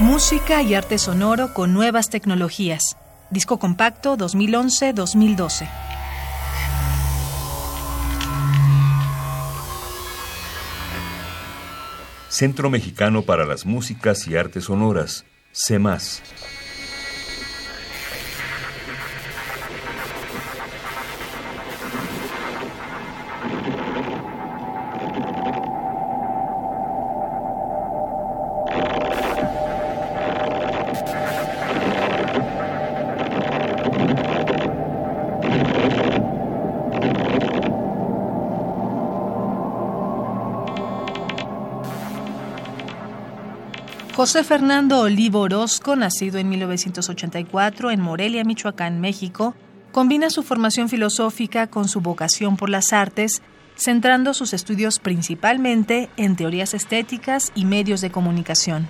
Música y arte sonoro con nuevas tecnologías. Disco compacto 2011-2012. Centro Mexicano para las Músicas y Artes Sonoras, CEMAS. José Fernando Olivo Orozco, nacido en 1984 en Morelia, Michoacán, México, combina su formación filosófica con su vocación por las artes, centrando sus estudios principalmente en teorías estéticas y medios de comunicación.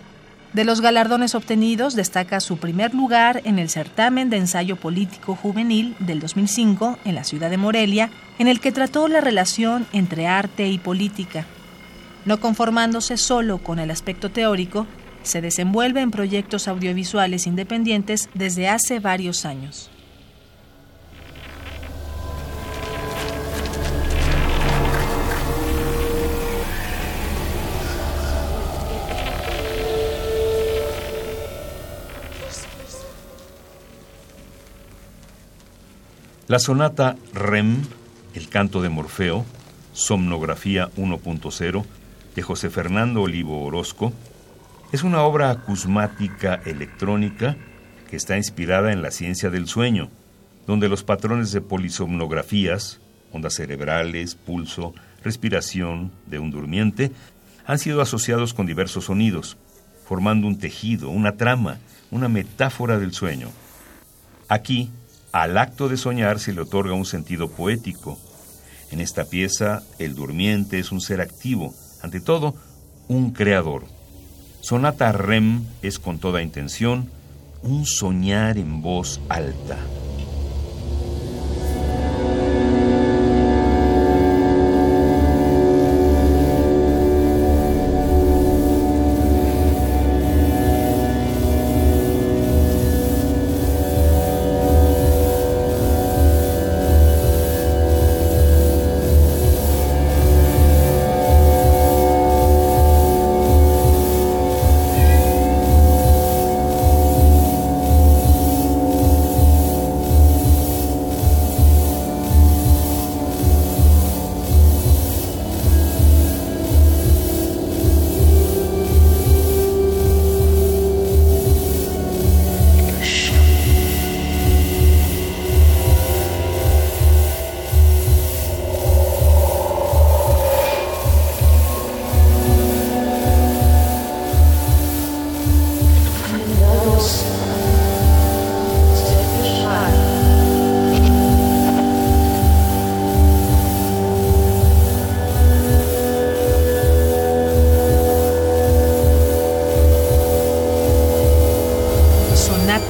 De los galardones obtenidos destaca su primer lugar en el certamen de ensayo político juvenil del 2005 en la ciudad de Morelia, en el que trató la relación entre arte y política. No conformándose solo con el aspecto teórico, se desenvuelve en proyectos audiovisuales independientes desde hace varios años. La sonata REM, el canto de Morfeo, Somnografía 1.0, de José Fernando Olivo Orozco, es una obra acusmática electrónica que está inspirada en la ciencia del sueño, donde los patrones de polisomnografías, ondas cerebrales, pulso, respiración de un durmiente, han sido asociados con diversos sonidos, formando un tejido, una trama, una metáfora del sueño. Aquí, al acto de soñar se le otorga un sentido poético. En esta pieza, el durmiente es un ser activo, ante todo, un creador. Sonata Rem es con toda intención un soñar en voz alta.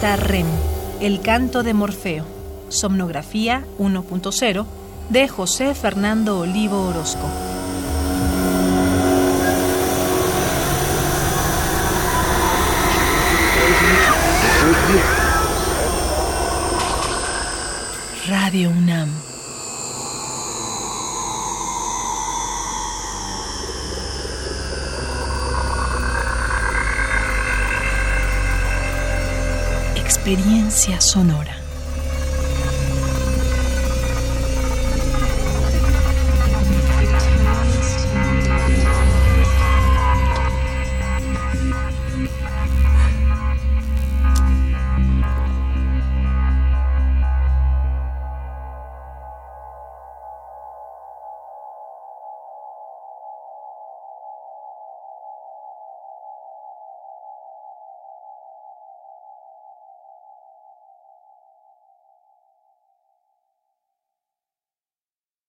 REM, El canto de Morfeo, Somnografía 1.0, de José Fernando Olivo Orozco. Radio UNAM. Experiencia sonora.